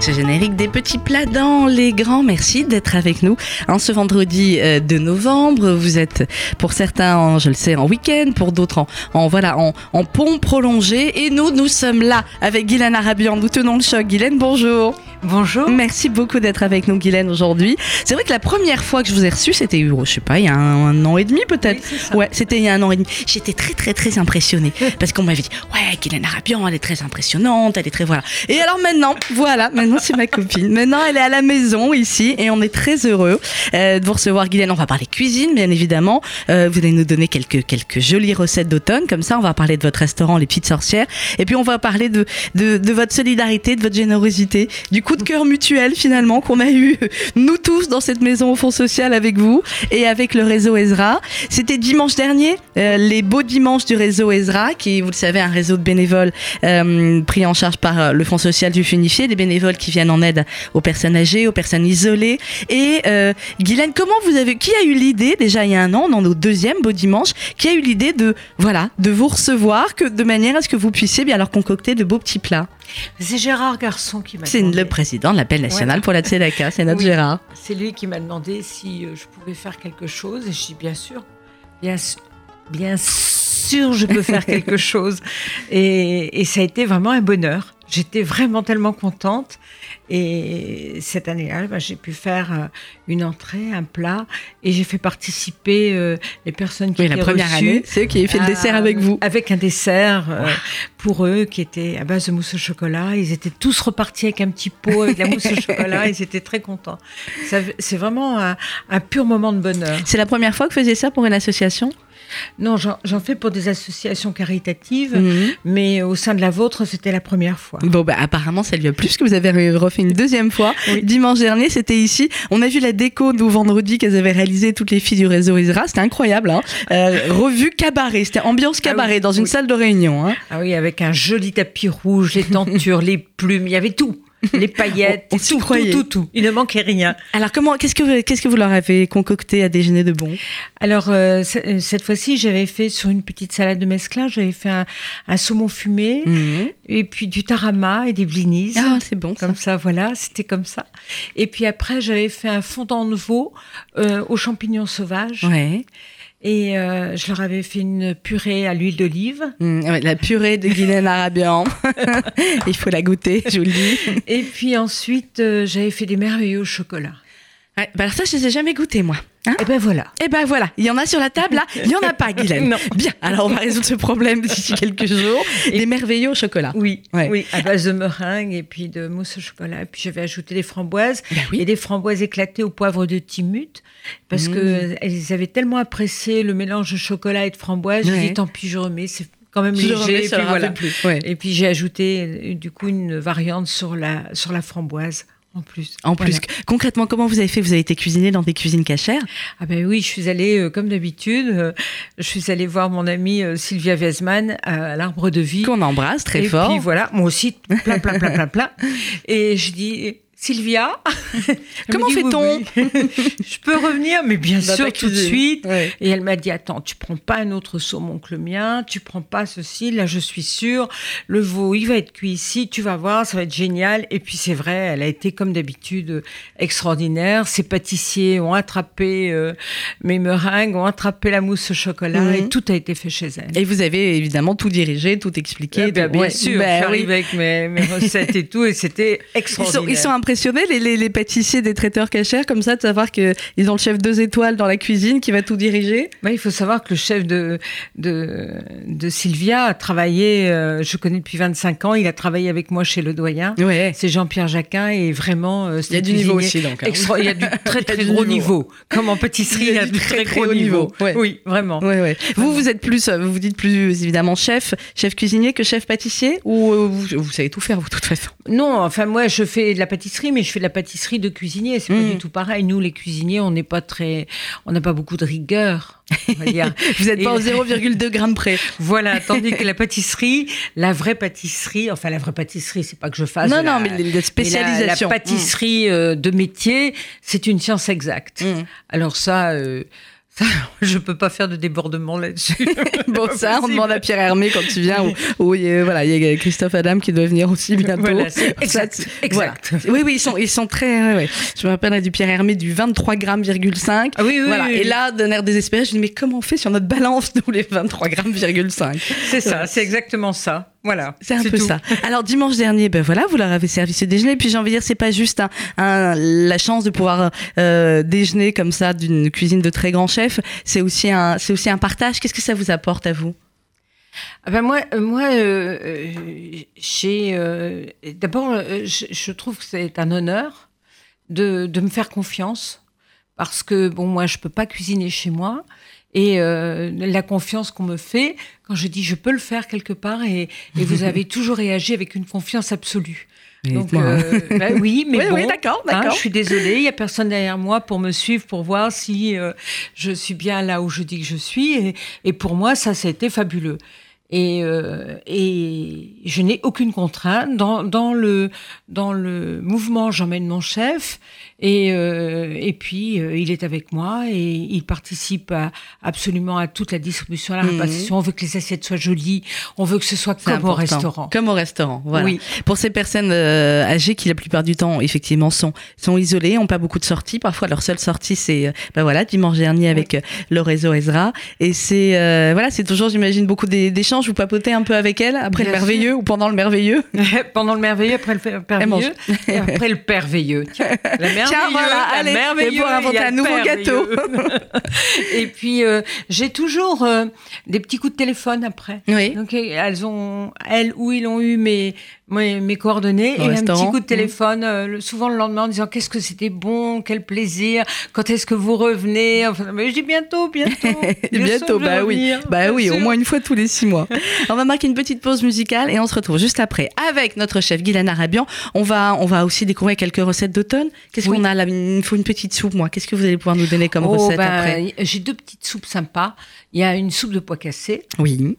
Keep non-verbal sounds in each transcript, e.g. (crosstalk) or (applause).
Ce générique des petits plats dans les grands. Merci d'être avec nous en ce vendredi euh, de novembre. Vous êtes pour certains, je le sais, en week-end, pour d'autres en, en, voilà en, en pont prolongé. Et nous, nous sommes là avec Guylaine Arabian. Nous tenons le choc. Guylaine, bonjour. Bonjour. Merci beaucoup d'être avec nous, Guylaine, aujourd'hui. C'est vrai que la première fois que je vous ai reçu, c'était, je sais pas, il y a un, an et demi peut-être. Oui, ouais, c'était il y a un an et demi. J'étais très, très, très impressionnée (laughs) parce qu'on m'avait dit, ouais, Guylaine Arabian, elle est très impressionnante, elle est très voilà. Et alors maintenant, voilà, maintenant c'est ma copine. Maintenant, elle est à la maison ici et on est très heureux euh, de vous recevoir, Guylaine. On va parler cuisine, bien évidemment. Euh, vous allez nous donner quelques quelques jolies recettes d'automne, comme ça, on va parler de votre restaurant, les Petites Sorcières, et puis on va parler de de, de votre solidarité, de votre générosité, du coup de cœur mutuel finalement qu'on a eu (laughs) nous tous dans cette maison au fond social avec vous et avec le réseau Ezra. C'était dimanche dernier, euh, les beaux dimanches du réseau Ezra, qui, vous le savez, un réseau de bénévoles euh, pris en charge par euh, le Fonds social du Funifié, des bénévoles qui viennent en aide aux personnes âgées, aux personnes isolées. Et euh, Guylaine, comment vous avez, qui a eu l'idée déjà il y a un an, dans nos deuxième beau dimanche, qui a eu l'idée de voilà de vous recevoir que de manière à ce que vous puissiez bien leur concocter de beaux petits plats? C'est Gérard Garçon qui m'a C'est demandé. le président de l'appel national Ouais. pour la Tzedaka, c'est notre Oui. Gérard. C'est lui qui m'a demandé si euh, je pouvais faire quelque chose et je dis bien sûr, bien, su- bien sûr, je peux faire (laughs) quelque chose. Et, et ça a été vraiment un bonheur. J'étais vraiment tellement contente. Et cette année-là, bah, j'ai pu faire euh, une entrée, un plat, et j'ai fait participer euh, les personnes qui Oui, la étaient première reçues. année, c'est eux qui avaient fait le dessert avec vous. Avec un dessert euh, pour eux qui était à base de mousse au chocolat. Ils étaient tous repartis avec un petit pot avec la mousse au chocolat. (laughs) Ils étaient très contents. C'est vraiment un, un pur moment de bonheur. C'est la première fois que vous faisiez ça pour une association? Non, j'en fais pour des associations caritatives, Mhm. mais au sein de la vôtre, c'était la première fois. Bon, bah, apparemment, ça lui a plu, parce que vous avez refait une deuxième fois. Oui. Dimanche dernier, c'était ici. On a vu la déco, nous, vendredi, qu'elles avaient réalisé toutes les filles du réseau Isra. C'était incroyable, hein. Euh, revue cabaret. C'était ambiance cabaret Ah oui, dans une oui. salle de réunion, hein. Ah oui, avec un joli tapis rouge, les tentures, (laughs) les plumes, il y avait tout. Les (laughs) paillettes, On- on tout, tout, tout, tout. Il ne manquait rien. Alors, comment, qu'est-ce que, vous- qu'est-ce que vous leur avez concocté à déjeuner de bon? Alors, euh, euh, cette fois-ci, j'avais fait sur une petite salade de mesclun, j'avais fait un, un saumon fumé, et puis du tarama et des blinis. Ah, c'est bon, ça. Comme ça, voilà, c'était comme ça. Et puis après, j'avais fait un fondant de veau euh, aux champignons sauvages. Ouais. Et euh, je leur avais fait une purée à l'huile d'olive. Mmh, ouais, la purée de Guylaine Arabian. (laughs) Il faut la goûter, je vous le dis. Et puis ensuite, euh, j'avais fait des merveilleux au chocolat. Ouais, bah alors ça, je les ai jamais goûtés, moi. Hein Et ben voilà. Eh ben voilà, il y en a sur la table là, (laughs) il y en a pas, Guylaine. Non. Bien, alors on va résoudre ce problème d'ici quelques (laughs) jours. Des merveilleux au chocolat. Oui, Ouais. oui, à base de meringue et puis de mousse au chocolat. Et puis j'avais ajouté des framboises Ben oui. et des framboises éclatées au poivre de Timut parce Mmh. que elles avaient tellement apprécié le mélange de chocolat et de framboise. Je Ouais. dis tant pis, je remets, c'est quand même Je léger. remets, et puis voilà. plus. Et puis j'ai ajouté euh, du coup une variante sur la sur la framboise en plus. En plus, concrètement, comment vous avez fait? Vous avez été cuisiné dans des cuisines cachères? Ah ben oui, je suis allée euh, comme d'habitude. euh, je suis allée voir mon amie euh, Sylvia Wiesmann à, à l'Arbre de Vie. qu'on embrasse très et fort. puis voilà, moi aussi, plein, plein, plein, plein, plein. (laughs) Et je dis, Sylvia, (laughs) Comment fait-on oui, oui. (laughs) Je peux revenir, mais bien sûr, tout de suite. Ouais. Et elle m'a dit, attends, tu prends pas un autre saumon que le mien, tu prends pas ceci, là je suis sûre, le veau, il va être cuit ici, tu vas voir, ça va être génial. Et puis c'est vrai, elle a été comme d'habitude extraordinaire. Ces pâtissiers ont attrapé euh, mes meringues, ont attrapé la mousse au chocolat, Mhm. et tout a été fait chez elle. Et vous avez évidemment tout dirigé, tout expliqué. Ben, tout- bien ouais. sûr, Ben j'arrive oui. avec mes, mes recettes et tout, et c'était Ils extraordinaire. sont, ils sont impressionnés, les, les, les pâtissiers des traiteurs cachers, comme ça, de savoir qu'ils ont le chef deux étoiles dans la cuisine qui va tout diriger? Ouais, il faut savoir que le chef de, de, de Sylvia a travaillé, euh, je connais depuis 25 ans, il a travaillé avec moi chez Le Doyen. Ouais. C'est Jean-Pierre Jacquin et vraiment. euh, c'est Il y a un du niveau aussi, donc, hein. extra- il y a du (laughs) très très gros niveau. niveau. Comme en pâtisserie, (laughs) il y a du très, gros haut niveau, niveau. ouais. Oui, vraiment. Ouais, ouais. Vous, vous êtes plus, euh, vous vous dites plus évidemment chef, chef cuisinier que chef pâtissier ou euh, vous, vous savez tout faire vous de toute façon? Non, enfin moi je fais de la pâtisserie, mais je fais de la pâtisserie de cuisinier. C'est Mm. pas du tout pareil. Nous les cuisiniers, on n'est pas très, on n'a pas beaucoup de rigueur. On va dire. (laughs) Vous n'êtes pas au 0,2 grammes près. (laughs) Voilà, tandis que la pâtisserie, la vraie pâtisserie, enfin la vraie pâtisserie, c'est pas que je fasse. Non, la- non, mais les- les mais la-. La, pâtisserie euh, de métier, c'est une science exacte. Mm. Alors ça, euh, (laughs) je peux pas faire de débordement là-dessus. (laughs) bon, ça, on demande à Pierre Hermé quand tu viens. Ou, voilà, il y a Christophe Adam qui doit venir aussi bientôt. Voilà, exact. exact. Oui, oui, ils sont, ils sont très. Ouais, Je me rappelle du Pierre Hermé du 23 grammes, ah oui, oui, voilà. Et là, d'un air désespéré, je dis mais comment on fait sur notre balance (laughs) nous les 23 grammes, C'est ça, c'est exactement ça. Voilà. C'est un peu ça. Alors dimanche dernier, ben voilà, vous leur avez servi ce déjeuner. Puis j'ai envie de dire, c'est pas juste un, la chance de pouvoir euh, déjeuner comme ça d'une cuisine de très grand chef. C'est aussi un, c'est aussi un partage. Qu'est-ce que ça vous apporte à vous? Ah ben moi, euh, moi, euh, euh, d'abord, je, je, trouve que c'est un honneur de, de, me faire confiance parce que bon, moi, je peux pas cuisiner chez moi et euh, la confiance qu'on me fait quand je dis je peux le faire quelque part et, et vous avez (laughs) toujours réagi avec une confiance absolue. Donc, euh, bah (laughs) oui, mais bon, oui, d'accord, hein, d'accord. je suis désolée, il y a personne derrière moi pour me suivre, pour voir si euh, je suis bien là où je dis que je suis. Et, et pour moi, ça, ça a été fabuleux. Et, euh, et je n'ai aucune contrainte dans, dans le dans le mouvement. J'emmène mon chef et, euh, et puis, euh, il est avec moi et il participe absolument à toute la distribution, à la mhm. répartition. On veut que les assiettes soient jolies. On veut que ce soit comme au restaurant. Comme au restaurant, voilà. Oui. Pour ces personnes euh, âgées qui, la plupart du temps, effectivement, sont, sont isolées, n'ont pas beaucoup de sorties. Parfois, leur seule sortie, c'est, ben voilà, dimanche dernier avec le réseau Ezra. Et c'est, voilà, c'est toujours, j'imagine, beaucoup d'échanges. Vous papotez un peu avec elle après le merveilleux ou pendant le merveilleux? (laughs) Pendant le merveilleux, après le merveilleux. Et après le merveilleux. La Tiens, voilà, allez, et pour inventer un nouveau gâteau. (laughs) et puis, euh, j'ai toujours euh, des petits coups de téléphone après. Oui. Donc, elles ont, elles ou ils ont eu mes, mes, mes coordonnées et un petit coup de mmh. téléphone, euh, souvent le lendemain en disant qu'est-ce que c'était bon, quel plaisir, quand est-ce que vous revenez? Enfin, mais je dis bientôt, bientôt. (laughs) bientôt, bah oui. Bah oui, au moins une fois tous les six mois. (laughs) on va marquer une petite pause musicale et on se retrouve juste après avec notre chef Guylaine Arabian. On va, on va aussi découvrir quelques recettes d'automne. Qu'est-ce qu'on a là? Il faut une petite soupe, moi. Qu'est-ce que vous allez pouvoir nous donner comme oh, recette bah, après? J'ai deux petites soupes sympas. Il y a une soupe de pois cassés. Oui.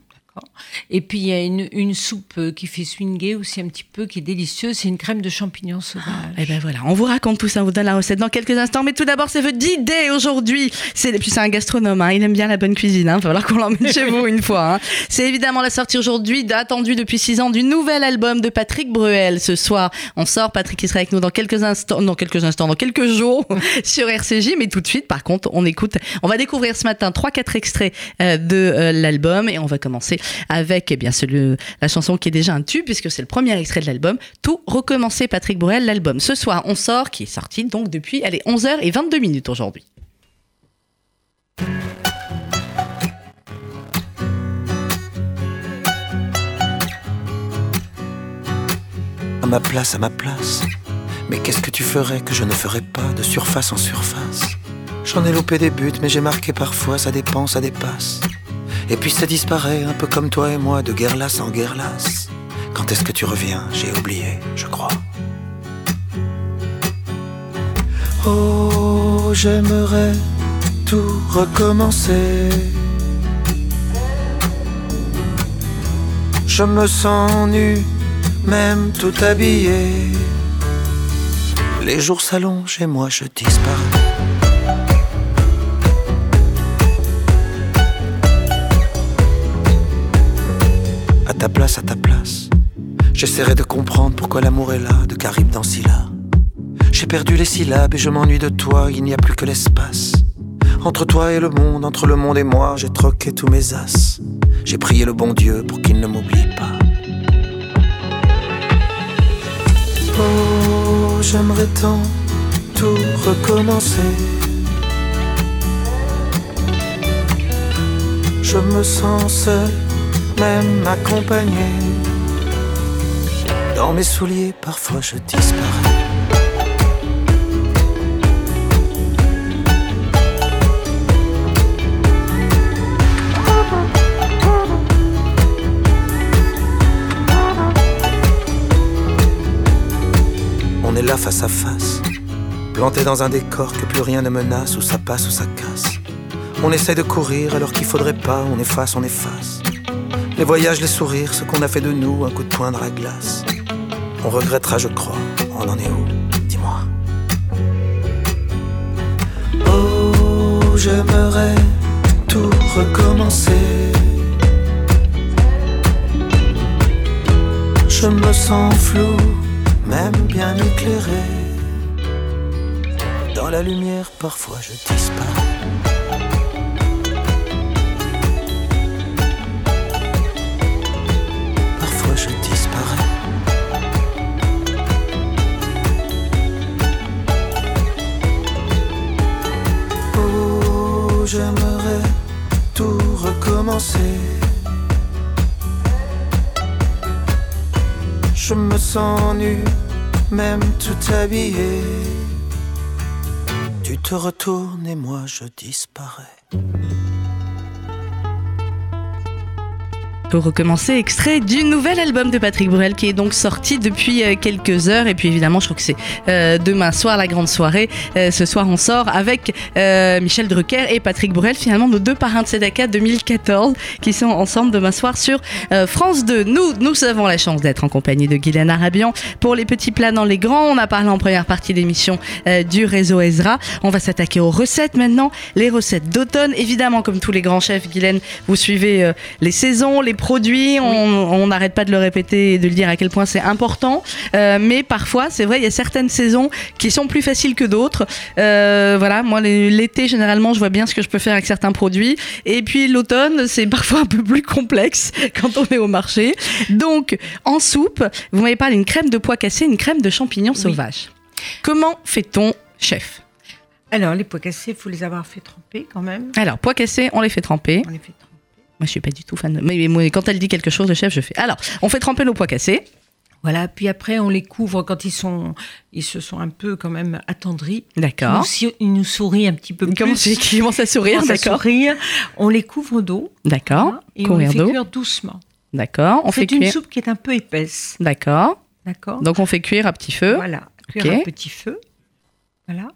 Et puis il y a une, soupe euh, qui fait swinguer aussi un petit peu, qui est délicieuse. C'est une crème de champignons sauvages. et eh ben voilà, on vous raconte tout ça, on vous donne la recette dans quelques instants. Mais tout d'abord, c'est votre idée aujourd'hui. C'est puis c'est un gastronome, hein. il aime bien la bonne cuisine. Hein. Il va falloir qu'on l'emmène chez vous une fois. Hein. C'est évidemment la sortie aujourd'hui, attendue depuis six ans, du nouvel album de Patrick Bruel. Ce soir, on sort. Patrick qui sera avec nous dans quelques instants, dans quelques instants, dans quelques jours (laughs) sur RCJ. Mais tout de suite, par contre, on écoute. On va découvrir ce matin trois quatre extraits euh, de euh, l'album et on va commencer avec eh bien la chanson qui est déjà un tube puisque c'est le premier extrait de l'album. Tout recommencer Patrick Bruel, l'album. Ce soir, on sort, qui est sorti donc depuis, elle est 11h et 22 minutes aujourd'hui. À ma place, à ma place. Mais qu'est-ce que tu ferais que je ne ferais pas de surface en surface? J'en ai loupé des buts, mais j'ai marqué parfois, ça dépend, ça dépasse. Et puis ça disparaît, un peu comme toi et moi, de guerre lasse en guerre lasse. Quand est-ce que tu reviens? J'ai oublié, je crois. Oh, j'aimerais tout recommencer. Je me sens nu, même tout habillé. Les jours s'allongent et moi je disparais. À ta place. J'essaierai de comprendre pourquoi l'amour est là, de Caribe dans Scylla. J'ai perdu les syllabes et je m'ennuie de toi, il n'y a plus que l'espace. Entre toi et le monde, entre le monde et moi, j'ai troqué tous mes as. J'ai prié le bon Dieu pour qu'il ne m'oublie pas. Oh, j'aimerais tant tout recommencer. Je me sens seul même accompagné. Dans mes souliers, parfois je disparais. On est là face à face, planté dans un décor que plus rien ne menace, où ça passe ou ça casse. On essaie de courir alors qu'il faudrait pas, on efface, on efface. Les voyages, les sourires, ce qu'on a fait de nous, un coup de poing dans la glace. On regrettera, je crois. On en est où? Dis-moi. Oh, j'aimerais tout recommencer. Je me sens flou, même bien éclairé. Dans la lumière, parfois je disparais. J'aimerais tout recommencer. Je me sens nu, même tout habillé. Tu te retournes et moi je disparais. Pour recommencer, extrait du nouvel album de Patrick Bruel qui est donc sorti depuis euh, quelques heures. Et puis évidemment, je crois que c'est euh, demain soir la grande soirée. Euh, ce soir, on sort avec Michel Drucker et Patrick Bruel, finalement nos deux parrains de Sedaka 2014 qui sont ensemble demain soir sur France 2. Nous, nous avons la chance d'être en compagnie de Guylaine Arabian pour les petits plats dans les grands. On a parlé en première partie d'émission du réseau Ezra. On va s'attaquer aux recettes maintenant. Les recettes d'automne. Évidemment, comme tous les grands chefs, Guylaine, vous suivez les saisons, les produits. On n'arrête pas de le répéter et de le dire à quel point c'est important. Euh, mais parfois, c'est vrai, il y a certaines saisons qui sont plus faciles que d'autres. Euh, voilà, moi, l'été, généralement, je vois bien ce que je peux faire avec certains produits. Et puis l'automne, c'est (laughs) parfois un peu plus complexe quand on est au marché. Donc, en soupe, vous m'avez parlé d'une crème de pois cassés, une crème de champignons sauvages. Comment fait-on, chef? Alors, les pois cassés, il faut les avoir fait tremper quand même. Alors, pois cassés, on les fait tremper. On les fait tremper. Moi, je suis pas du tout fan. de- Mais, moi, quand elle dit quelque chose, le chef, je fais. Alors, on fait tremper nos pois cassés. Voilà, puis après, on les couvre quand ils sont, ils se sont un peu quand même attendris. Ils D'accord. ils nous sourient un petit peu plus. (laughs) commence, il commence à sourire, d'accord. On les couvre d'eau. D'accord. et on les Courir fait cuire doucement. D'accord. On fait C'est une cuire. soupe qui est un peu épaisse. D'accord. D'accord Donc on fait cuire à petit feu Voilà, cuire à petit feu. Voilà.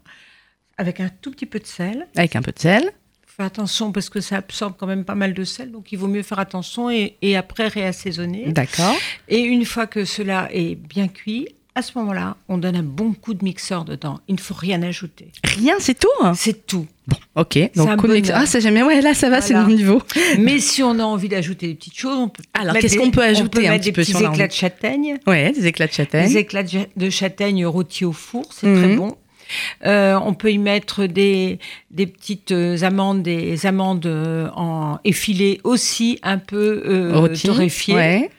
Avec un tout petit peu de sel. avec un peu de sel. Faire attention parce que ça absorbe quand même pas mal de sel, donc il vaut mieux faire attention et, et après réassaisonner. D'accord. Et une fois que cela est bien cuit, à ce moment-là, on donne un bon coup de mixeur dedans. Il ne faut rien ajouter. Rien, c'est tout. hein? C'est tout. Bon, ok. Donc coup de mix- bonheur. Ah, ça j'aime bien. Ouais, là ça va, c'est mon niveau. (laughs) Mais si on a envie d'ajouter des petites choses, on peut. Alors, qu'est-ce qu'on peut On ajouter peut un mettre petit des peu petits on éclats de châtaigne. Ouais, des éclats de châtaigne. Des éclats de châtaigne rôtis au four, c'est Mhm. très bon. Euh, on peut y mettre des, des petites euh, amandes, des amandes euh, en effilées aussi un peu euh, torréfiées. Ouais.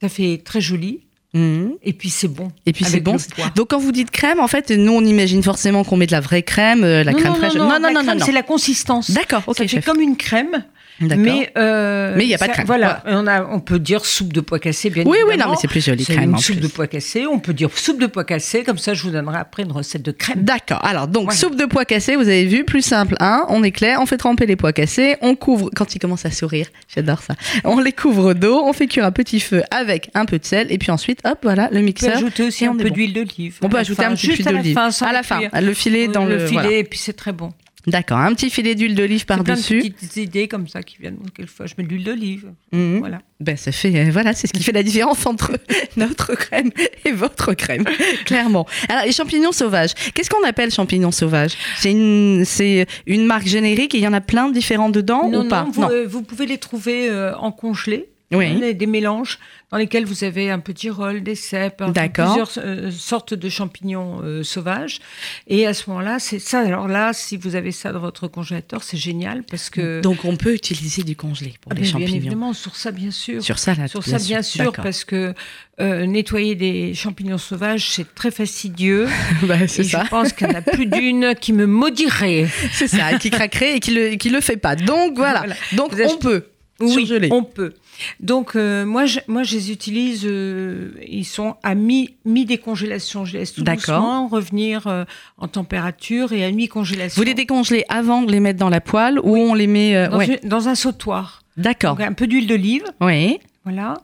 Ça fait très joli. Mhm. Et puis c'est bon. Et puis c'est bon. Donc quand vous dites crème, en fait, nous on imagine forcément qu'on met de la vraie crème, euh, la non, crème non, fraîche. Non, non, non, non. C'est la consistance. D'accord, ok, ça fait chef. comme une crème. Mais euh, Mais il y a pas de crème, Voilà, on a, on peut dire soupe de pois cassés, bien Oui, oui, évidemment. non, mais c'est plus joli crème une en soupe plus. de pois cassés. On peut dire soupe de pois cassés. Comme ça, je vous donnerai après une recette de crème. D'accord. Alors, donc, Voilà. soupe de pois cassés, vous avez vu, plus simple. Hein on éclaire, on fait tremper les pois cassés, on couvre, quand ils commencent à sourire, j'adore ça, on les couvre d'eau, on fait cuire à petit feu avec un peu de sel, et puis ensuite, hop, voilà, le On peut mixeur. ajouter aussi un peu bon. d'huile d'olive. On peut ajouter fin, un peu à la d'olive. À la fin, le filet dans le. filet, voilà. et puis c'est très bon. D'accord, un petit filet d'huile d'olive C'est plein de par-dessus. petites idées comme ça qui viennent. Quelquefois, je mets de l'huile d'olive. Mhm. Voilà. Ben, ça fait, euh, voilà, c'est ce qui fait la différence entre (laughs) notre crème et votre crème, (laughs) clairement. Alors, les champignons sauvages. Qu'est-ce qu'on appelle champignons sauvages? C'est une, c'est une marque générique et il y en a plein de différents dedans non, ou pas? non, vous, euh, vous pouvez les trouver euh, en congelé. Oui. Des, des mélanges dans lesquels vous avez un petit rôle, des cèpes, plusieurs euh, sortes de champignons euh, sauvages. Et à ce moment-là, c'est ça. Alors là, si vous avez ça dans votre congélateur, c'est génial parce que Donc, on peut utiliser du congelé pour Ah, les bien, bien champignons. évidemment, sur ça, bien sûr. Sur ça, là, Sur ça, bien sûr, parce que euh, nettoyer des champignons sauvages, c'est très fastidieux. (laughs) Bah, c'est Et ça. je pense qu'il y en a plus d'une qui me maudirait. (laughs) C'est ça, qui craquerait et qui le, qui le fait pas. Donc, voilà. Voilà. Donc, Vous on achetez- peut. Oui, on peut. Donc, euh, moi, je, moi, je les utilise, euh, ils sont à mi- mi-décongélation. je les laisse tout doucement revenir euh, en température et à mi-congélation. Vous les décongelez avant de les mettre dans la poêle ou on les met. dans, ouais. une- dans un sautoir. D'accord. Un peu d'huile d'olive, Oui. voilà.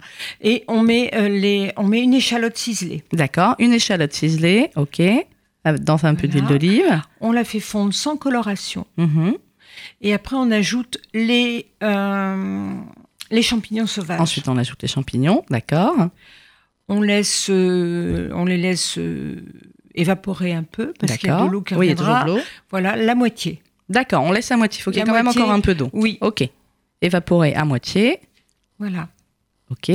Et on met, les, on met une échalote ciselée. D'accord. Une échalote ciselée. OK. Dans un peu d'huile d'olive. On la fait fondre sans coloration. Mhm. Et après, on ajoute les, les champignons sauvages. Ensuite, on ajoute les champignons. D'accord. On, laisse, euh, on les laisse euh, évaporer un peu parce qu'il y a de l'eau qui Oui, il y a toujours reviendra. de l'eau. Voilà, la moitié. D'accord, on laisse à moitié. Il faut qu'il y ait quand même encore un peu d'eau. Oui, Ok. Évaporer à moitié. voilà. Ok.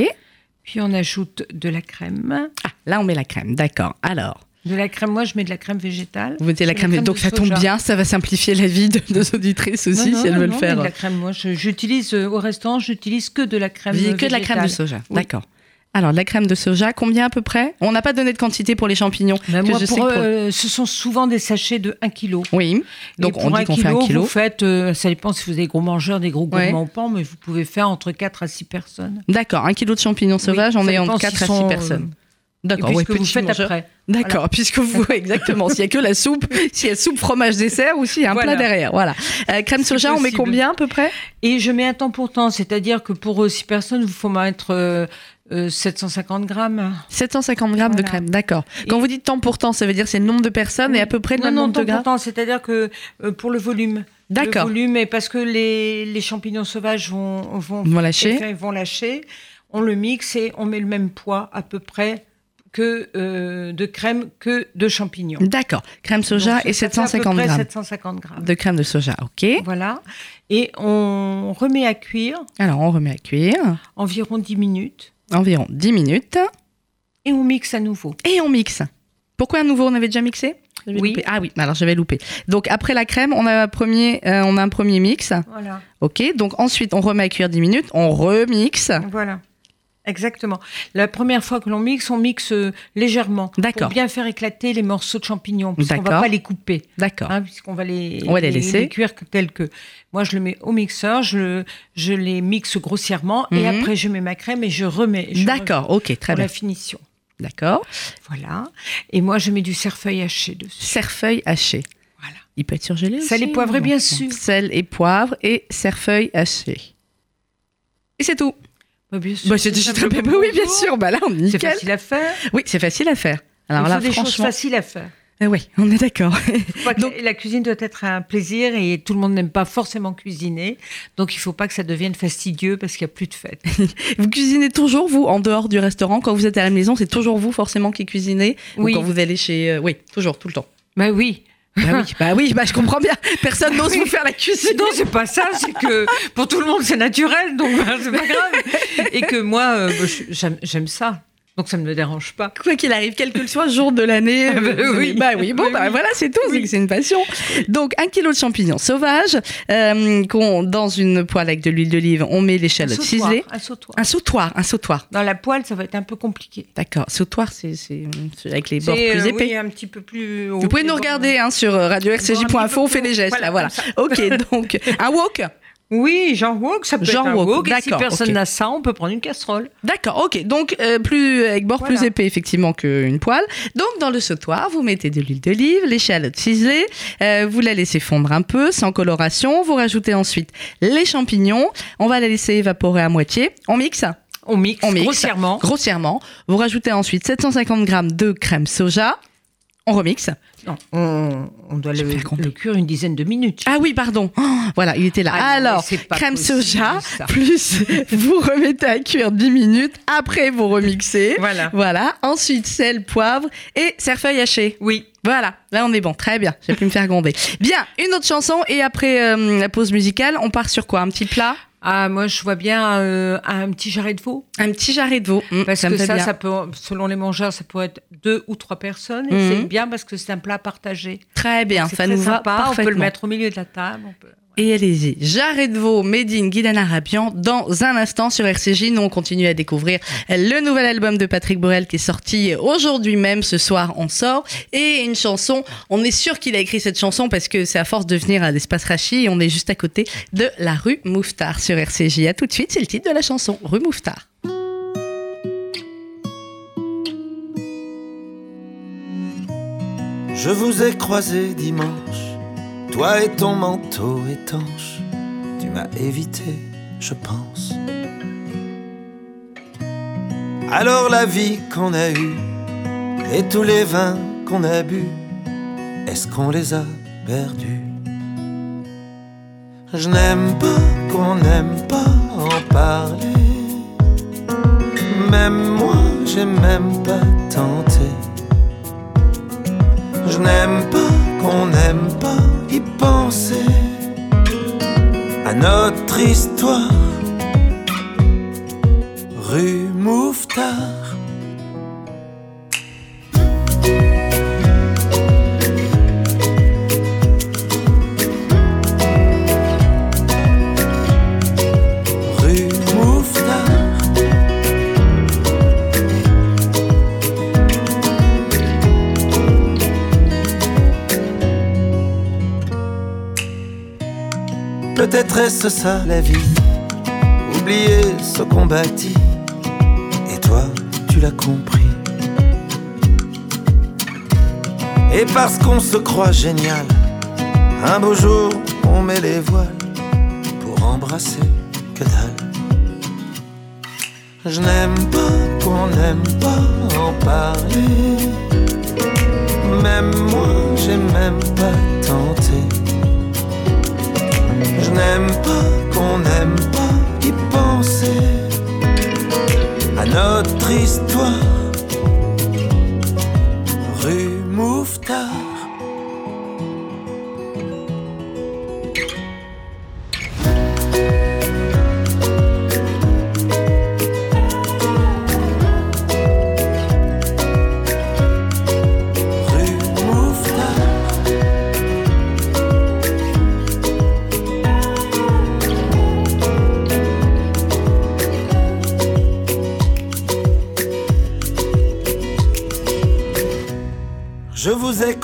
Puis on ajoute de la crème. Ah, là, on met la crème. D'accord. Alors, De la crème, moi je mets de la crème végétale. vous mettez la crème. de Donc, ça tombe bien. Ça va simplifier la vie de nos auditrices aussi, Non, non, si elles non, veulent faire. de la crème, moi j'utilise euh, au restaurant, j'utilise que de la crème Vous dites que de la crème de végétale. soja. Oui. D'accord. Alors, de la crème de soja, combien à peu près? On n'a pas donné de quantité pour les champignons. Ben, que moi, je sais pour, que pour- euh, ce sont souvent des sachets de 1 kg. Oui. Donc, on pour dit qu'on fait un kilo. Vous faites, euh, ça dépend si vous êtes des gros mangeurs, des gros Ouais. gourmands ou pas, mais vous pouvez faire entre 4 à 6 personnes. D'accord. Un kilo de champignons sauvages, Oui, on est entre dépend 4 s'ils à 6 sont, euh, personnes. D'accord. ouais, vous faites mangeur. après. D'accord, puisque vous, (laughs) exactement, s'il y a que la soupe, (laughs) s'il y a soupe, fromage, dessert ou s'il y a un Voilà. plat derrière, voilà. Euh, crème soja, on met possible. combien à peu près? Et je mets un temps pour temps, c'est-à-dire que pour 6 personnes, il faut mettre euh, euh, 750 grammes. 750 grammes de Voilà. crème, d'accord. Quand Et- vous dites temps pour temps, ça veut dire c'est le nombre de personnes et à peu près le non, même non, nombre de temps grammes pour temps, c'est-à-dire que euh, pour le volume. D'accord. Le volume, et parce que les, les champignons sauvages vont, vont, vont lâcher. ils vont lâcher, on le mixe et on met le même poids à peu près que euh, de crème que de champignons. D'accord, crème soja Donc, et ça fait à peu 750 près grammes 750 grammes. de crème de soja, ok. Voilà. Et on remet à cuire Alors on remet à cuire, environ 10 minutes environ 10 minutes, et on mixe à nouveau. et on mixe. Pourquoi à nouveau On avait déjà mixé? Oui. loupé. Ah oui, alors j'avais loupé. Donc après la crème, on a un premier, euh, on a un premier mix, Voilà. ok. Donc ensuite on remet à cuire 10 minutes, on remixe. Voilà. Exactement. La première fois que l'on mixe, on mixe euh, légèrement. Pour bien faire éclater les morceaux de champignons. Parce qu'on va pas les couper. D'accord. hein, puisqu'on va les, On va les laisser. cuire tels que. Moi, je le mets au mixeur, je, je les mixe grossièrement et Mhm. après, je mets ma crème et je remets. D'accord, ok, très Pour bien. la finition. D'accord. Voilà. Et moi, je mets du cerfeuil haché dessus. Cerfeuil haché. Voilà. Il peut être surgelé Sel aussi, et poivré, ou bien sûr. Sel et poivre et cerfeuil haché. Et c'est tout. Bah, bien sûr, Bah, c'est Oui, bien sûr. Bah là, on est C'est nickel. facile à faire. Oui, c'est facile à faire. Alors là, des choses franchement, faciles à faire. Eh oui, on est d'accord. Donc- la cuisine doit être un plaisir et tout le monde n'aime pas forcément cuisiner. Donc il faut pas que ça devienne fastidieux parce qu'il n'y a plus de fête. (laughs) vous cuisinez toujours vous en dehors du restaurant? Quand vous êtes à la maison, c'est toujours vous forcément qui cuisinez? Oui. Ou quand vous allez chez, euh, oui, toujours, tout le temps? bah oui. Bah oui, bah oui, bah je comprends bien. Personne n'ose vous faire la cuisine. Non, c'est pas ça, c'est que pour tout le monde c'est naturel, donc bah, c'est pas grave. Et que moi, euh, bah, j'aime ça, donc ça ne me dérange pas. Quoi qu'il arrive, quel que soit le jour de l'année. (laughs) Ah bah oui. Bah oui, bon, Oui, bah oui. voilà, c'est tout, c'est Oui. c'est une passion. Donc, un kilo de champignons sauvages, euh, qu'on, dans une poêle avec de l'huile d'olive, on met Un l'échalote sautoir, ciselée. un sautoir. Un sautoir, un sautoir. Dans la poêle, ça va être un peu compliqué. D'accord, sautoir, c'est, c'est, c'est avec les bords C'est, plus euh, épais. oui, un petit peu plus. Vous pouvez les nous regarder hein, sur euh, radio-rcj.info, on fait les gestes, là, voilà. Voilà, Ok, (laughs) donc, un wok Oui, genre wok, ça peut être un wok, wok. Et si d'accord, personne n'a ça, on peut prendre une casserole. D'accord, ok. Donc, euh, plus, avec bord plus épais, effectivement, qu'une poêle. Donc, dans le sautoir, vous mettez de l'huile d'olive, l'échalote ciselée, euh, vous la laissez fondre un peu, sans coloration. Vous rajoutez ensuite les champignons. On va la laisser évaporer à moitié. On mixe On mixe, On mixe. grossièrement. grossièrement. Vous rajoutez ensuite 750 grammes de crème soja. On remixe. Non, on, on doit le, le cuire une dizaine de minutes. Ah oui, pardon. Oh, voilà, il était là. Ah Alors, crème possible, soja, ça. plus (laughs) vous remettez à cuire 10 minutes. Après, vous remixez. Voilà. Voilà. Ensuite, sel, poivre et cerfeuil haché. Oui. Voilà, là on est bon, très bien, j'ai pu me faire gronder. Bien, une autre chanson et après euh, la pause musicale, on part sur quoi? Un petit plat? Ah, moi, je vois bien euh, un petit jarret de veau. Un petit jarret de veau. Mm, Parce ça que ça, bien. ça peut, selon les mangeurs, ça peut être deux ou trois personnes. Et Mhm. c'est bien parce que c'est un plat partagé. Très bien, ça très nous va sympa. On parfaitement. peut le mettre au milieu de la table. on peut- Et allez-y, veau, Made in Guylaine Arabian, dans un instant sur RCJ. Nous, on continue à découvrir le nouvel album de Patrick Borel qui est sorti aujourd'hui même. Ce soir, on sort. Et une chanson, on est sûr qu'il a écrit cette chanson parce que c'est à force de venir à l'espace Rachi et on est juste à côté de la rue Mouffetard sur RCJ. À tout de suite, c'est le titre de la chanson, rue Mouffetard. Je vous ai croisé dimanche, toi et ton manteau étanche. Tu m'as évité, je pense. Alors la vie qu'on a eue et tous les vins qu'on a bu, est-ce qu'on les a perdus? Je n'aime pas qu'on n'aime pas en parler. Même moi, j'ai même pas tenté. Je n'aime pas qu'on n'aime pas y penser à notre histoire. Rue Mouffetard. Est-ce ça la vie, oublier ce qu'on bâtit. Et toi, tu l'as compris. Et parce qu'on se croit génial, un beau jour, on met les voiles pour embrasser que dalle. Je n'aime pas qu'on n'aime pas en parler. Même moi, j'ai même pas n'aime pas qu'on n'aime pas y penser à notre histoire. Rue Mouffetard.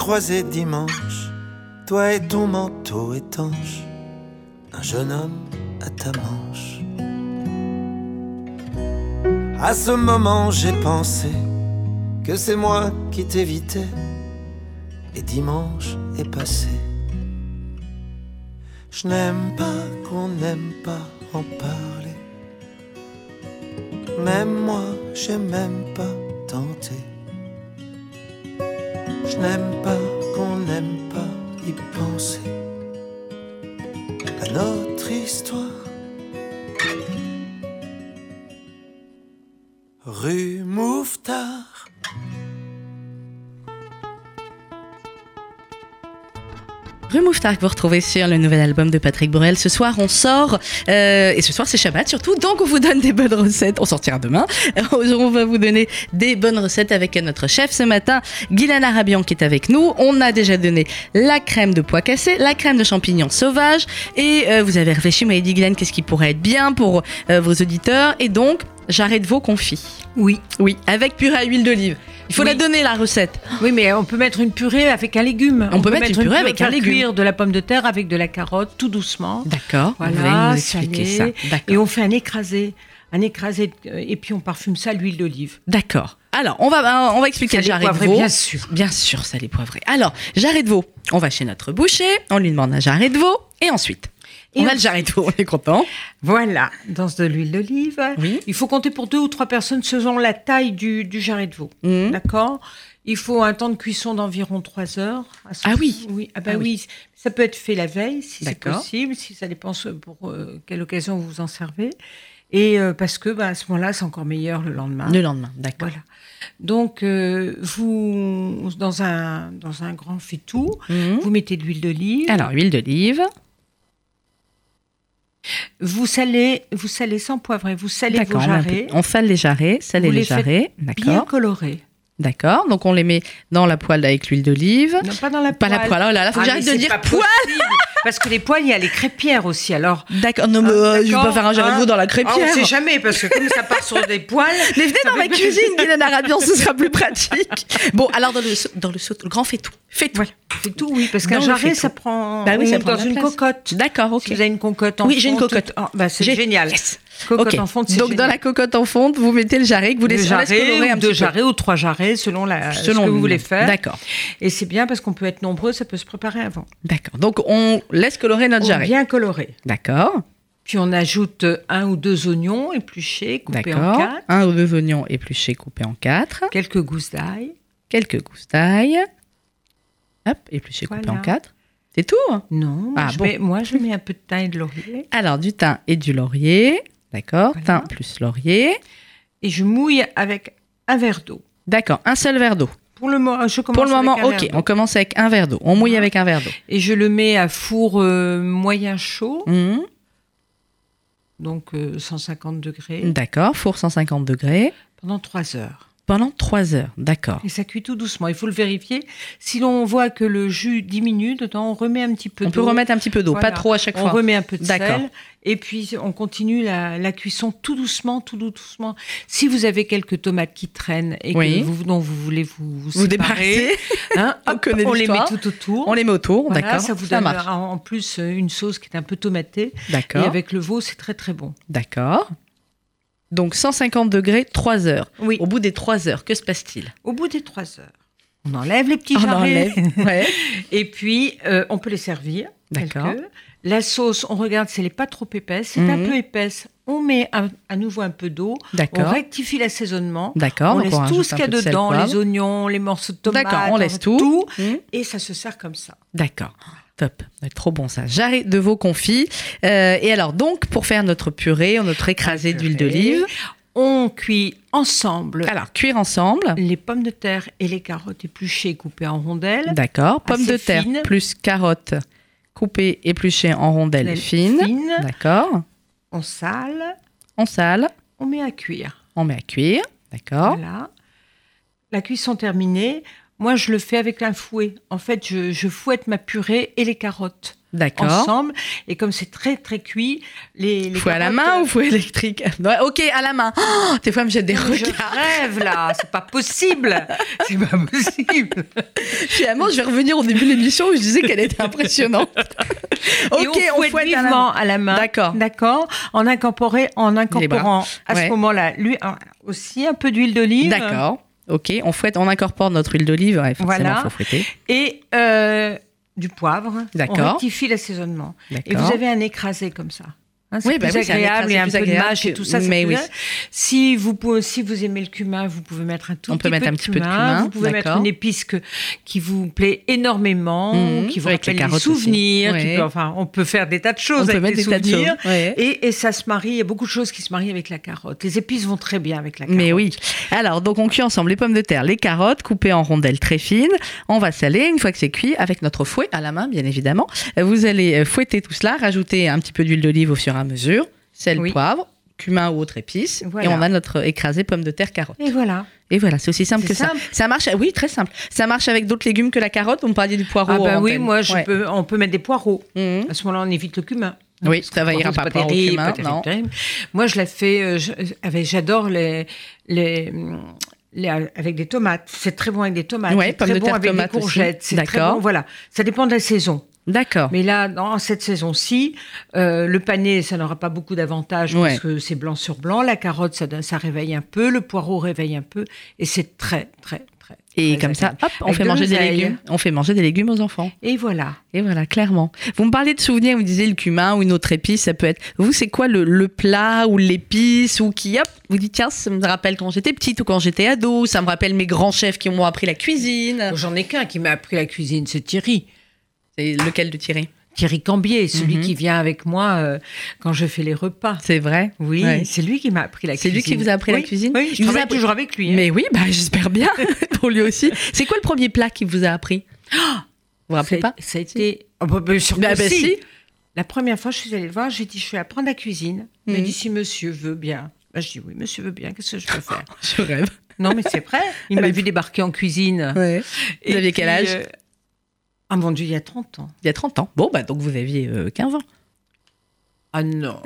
Vous ai croisé dimanche, toi et ton manteau étanche, un jeune homme à ta manche. À ce moment, j'ai pensé que c'est moi qui t'évitais, et dimanche est passé. Je n'aime pas qu'on n'aime pas en parler. Même moi, j'ai même pas tenté. Je n'aime pas qu'on n'aime pas y penser à notre histoire. Rue Mouffetard. Rue Mouffetard que vous retrouvez sur le nouvel album de Patrick Borel. Ce soir, on sort, euh, et ce soir, c'est Shabbat surtout, donc on vous donne des bonnes recettes. On sortira demain. (laughs) On va vous donner des bonnes recettes avec notre chef ce matin, Guylaine Arabian, qui est avec nous. On a déjà donné la crème de pois cassés, la crème de champignons sauvages, et euh, vous avez réfléchi, vous m'avez dit, Guylaine, qu'est-ce qui pourrait être bien pour euh, vos auditeurs, et donc, j'arrête de veau confit. Oui. Oui, avec purée à huile d'olive. Il faut Oui. la donner, la recette. Oui, mais on peut mettre une purée avec un légume. On peut mettre une purée avec un légume. cuire de la pomme de terre avec de la carotte, tout doucement. D'accord, vous Voilà, nous expliquer salé. ça. Et on fait un écrasé. Un écrasé, euh, et puis on parfume ça à l'huile d'olive. D'accord. Alors, on va, on va expliquer jarret de veau. bien sûr. Bien sûr, salé poivré. Alors, jarret de veau. On va chez notre boucher, on lui demande un jarret de veau, et ensuite, Et on a le ensuite- jarret de veau, on est content. Voilà, dans de l'huile d'olive. Oui. Il faut compter pour deux ou trois personnes selon la taille du, du jarret de veau. Mhm. D'accord? Il faut un temps de cuisson d'environ trois heures. Ah oui. Oui, ah bah Ah oui. Ça peut être fait la veille, si c'est possible, si ça dépend pour euh, quelle occasion vous vous en servez. Et euh, parce que bah, à ce moment-là, c'est encore meilleur le lendemain. Le lendemain, d'accord. Voilà. Donc, euh, vous, dans un, dans un grand faitout, Mhm. vous mettez de l'huile d'olive. Alors, huile d'olive. Vous salez, vous salez sans poivrer. Vous salez vos on, jarrets. on sale les jarrets, Vous les jarrets. Bien colorés. D'accord. Donc, on les met dans la poêle avec l'huile d'olive. Non, pas dans la Pas poêle. la poêle. Oh là là, faut que Ah, j'arrête de dire pas poêle. Parce que les poêles, il y a les crêpières aussi. Alors, D'accord. Non, mais euh, je vais pas faire un jarret de hein. dans la Ah, crêpière. on sait jamais, parce que comme ça part sur des poêles. (laughs) Mais venez dans ma fait- cuisine, (laughs) Guylaine Arabian, ce sera plus pratique. (laughs) Bon, alors dans le, dans le, saut- le grand faitout. Faitout. Voilà, c'est tout, oui, parce qu'un jarret, ça prend. Bah oui, ou ça prend dans une place. cocotte. D'accord, ok. Si vous avez une cocotte en Oui, j'ai une cocotte. ah, bah, c'est génial. Yes. Cocotte en fonte, Donc dans la cocotte en fonte, vous mettez le jarret que vous laissez colorer un deux petit peu. jarrets ou trois jarrets, selon, la, ce Selon que le vous voulez faire. D'accord. Et c'est bien parce qu'on peut être nombreux, ça peut se préparer avant. D'accord. Donc on laisse colorer notre jarret. bien coloré. D'accord. Puis on ajoute un ou deux oignons épluchés, coupés en D'accord. quatre, Un ou deux oignons épluchés coupés en quatre. quelques gousses d'ail. Quelques gousses d'ail. Hop, épluchés coupés Voilà. en quatre. C'est tout. hein? Non, Ah, je bon. mets, moi je mets un peu de thym et de laurier. Alors du thym et du laurier. D'accord. Voilà. Thym plus laurier. Et je mouille avec un verre d'eau. D'accord. Un seul verre d'eau. Pour le, mo- je commence Pour le avec moment, ok. On commence avec un verre d'eau. On mouille avec un verre d'eau. Et je le mets à four euh, moyen chaud, Mhm. donc euh, 150 degrés, D'accord, four 150 degrés pendant 3 heures. Pendant 3 heures. D'accord. Et ça cuit tout doucement. Il faut le vérifier. Si l'on voit que le jus diminue dedans, on remet un petit peu On d'eau. peut remettre un petit peu d'eau, Voilà. pas trop à chaque On fois. remet un peu de sel et puis on continue la, la cuisson tout doucement, tout doucement. Si vous avez quelques tomates qui traînent et Oui. que vous, dont vous voulez vous, vous, Vous hein, (laughs) On hop, on les met tout autour. on les met autour, Voilà, d'accord. ça vous ça donne marche. en plus euh, une sauce qui est un peu tomatée. Et D'accord. avec le veau, c'est très très bon. D'accord. Donc 150 degrés, 3 heures. Oui. Au bout des 3 heures, que se passe-t-il? Au bout des trois heures, on enlève les petits On jarrets. enlève. Ouais. (laughs) Et puis, euh, on peut les servir. D'accord. La sauce, on regarde si elle n'est pas trop épaisse. Mhm. c'est un peu épaisse, on met un- à nouveau un peu d'eau. On D'accord. rectifie l'assaisonnement. D'accord. on laisse tout ce qu'il y a de dedans, les oignons, les morceaux de tomates. D'accord, on laisse tout. tout. Mmh. Et ça se sert comme ça. D'accord. Top, trop bon ça. Jarret de veau confit. Euh, et alors donc pour faire notre purée, notre écrasé d'huile d'olive. On cuit ensemble Alors cuire ensemble. les pommes de terre et les carottes épluchées coupées en rondelles. D'accord. Pommes de terre fines. plus carottes coupées, épluchées en rondelles Elles fines. fines. D'accord. On sale, On sale, on met à cuire. on met à cuire. D'accord. Voilà. La cuisson terminée. Moi, je le fais avec un fouet. En fait, je, je fouette ma purée et les carottes D'accord. ensemble. Et comme c'est très, très cuit, les, les Fouet à la main euh, ou fouet électrique? Ouais, Ok, à la main. Oh, des fois, elle me jette des Je regards. rêve là, c'est pas possible, (laughs) c'est pas possible. Finalement, je vais revenir au début de l'émission où je disais qu'elle était impressionnante. ok, (laughs) Et on fouette, la vivement à la main. D'accord. D'accord. En incorporant, en incorporant à Ouais. ce moment-là, lui aussi un peu d'huile d'olive. D'accord. Ok, on fouette, on incorpore notre huile d'olive. Ouais, Voilà. faut fouetter. Et euh, du poivre. D'accord. On rectifie l'assaisonnement. Et vous avez un écrasé comme ça. Hein, c'est Oui, bah plus oui, un agréable écrasé et un plus peu de agréable mâche et tout ça. c'est mais oui. Si vous, pouvez- si vous aimez le cumin, vous pouvez mettre un tout On petit peut mettre peu un de peu de cumin, Vous pouvez mettre une épice que- qui vous plaît énormément, Mhm, qui vous rappelle des souvenirs. qui peut- enfin, on peut faire des tas de choses On peut avec mettre des de souvenirs. Ouais. Et, et ça se marie, il y a beaucoup de choses qui se marient avec la carotte. Les épices vont très bien avec la carotte. Mais oui. Alors, donc, on cuit ensemble les pommes de terre, les carottes coupées en rondelles très fines. On va saler. Une fois que c'est cuit, avec notre fouet à la main, bien évidemment, vous allez fouetter tout cela, rajouter un petit peu d'huile d'olive au fur et à mesure, sel, Oui. poivre, cumin ou autre épice. Voilà. Et on a notre écrasé pommes de terre, carottes. Et voilà. Et voilà, c'est aussi simple que ça. simple. Ça marche, oui, très simple. Ça marche avec d'autres légumes que la carotte. Me parliez du poireau. Ah bah oui, moi, je Ouais. peux, on peut mettre des poireaux. Mhm. À ce moment-là, on évite le cumin. Oui, ça va ira pas terrible, cumin, pas terrible, non. terrible. Moi, je la fais. euh, avec- J'adore les, les, les- avec des tomates. C'est très bon avec des tomates. Ouais, c'est très de bon terre, avec tomates des courgettes. C'est très D'accord. bon. Voilà, ça dépend de la saison. D'accord. Mais là, dans cette saison-ci, euh, le pané, ça n'aura pas beaucoup d'avantages Ouais. parce que c'est blanc sur blanc. La carotte, ça, donne- ça réveille un peu. Le poireau réveille un peu. Et c'est très, très, très. Et très comme ça, hop, on Avec fait de manger des légumes. On fait manger des légumes aux enfants. Et voilà. Et voilà, clairement. Vous me parlez de souvenirs, vous disiez le cumin ou une autre épice, ça peut être. Vous, c'est quoi le, le plat ou l'épice ou qui, hop, vous dites, tiens, ça me rappelle quand j'étais petite ou quand j'étais ado, ça me rappelle mes grands chefs qui m'ont appris la cuisine. J'en ai qu'un qui m'a appris la cuisine, c'est Thierry. C'est lequel de Thierry? Thierry Cambier, celui Mhm. qui vient avec moi euh, quand je fais les repas. C'est vrai? Oui, Ouais. c'est lui qui m'a appris la C'est cuisine. lui qui vous a appris la cuisine? Oui, je Il vous a travaille appris- toujours avec lui. hein. Mais oui, bah, j'espère bien (laughs) pour lui aussi. C'est quoi le premier plat qu'il vous a appris? Vous vous rappelez pas? ça a été. Oh, bah, bien sûr que Bah, bah, si. La première fois, je suis allée le voir, j'ai dit je vais apprendre la cuisine. Il m'a Mhm. dit si monsieur veut bien. Bah, je dis oui, monsieur veut bien, qu'est-ce que je peux faire? (laughs) Je rêve. Non, mais c'est vrai. Il m'a vu débarquer en cuisine. Ouais. Et Vous aviez quel âge? euh, Ah mon Dieu, il y a 30 ans. Il y a 30 ans. Bon, bah, donc vous aviez euh, 15 ans. Ah non,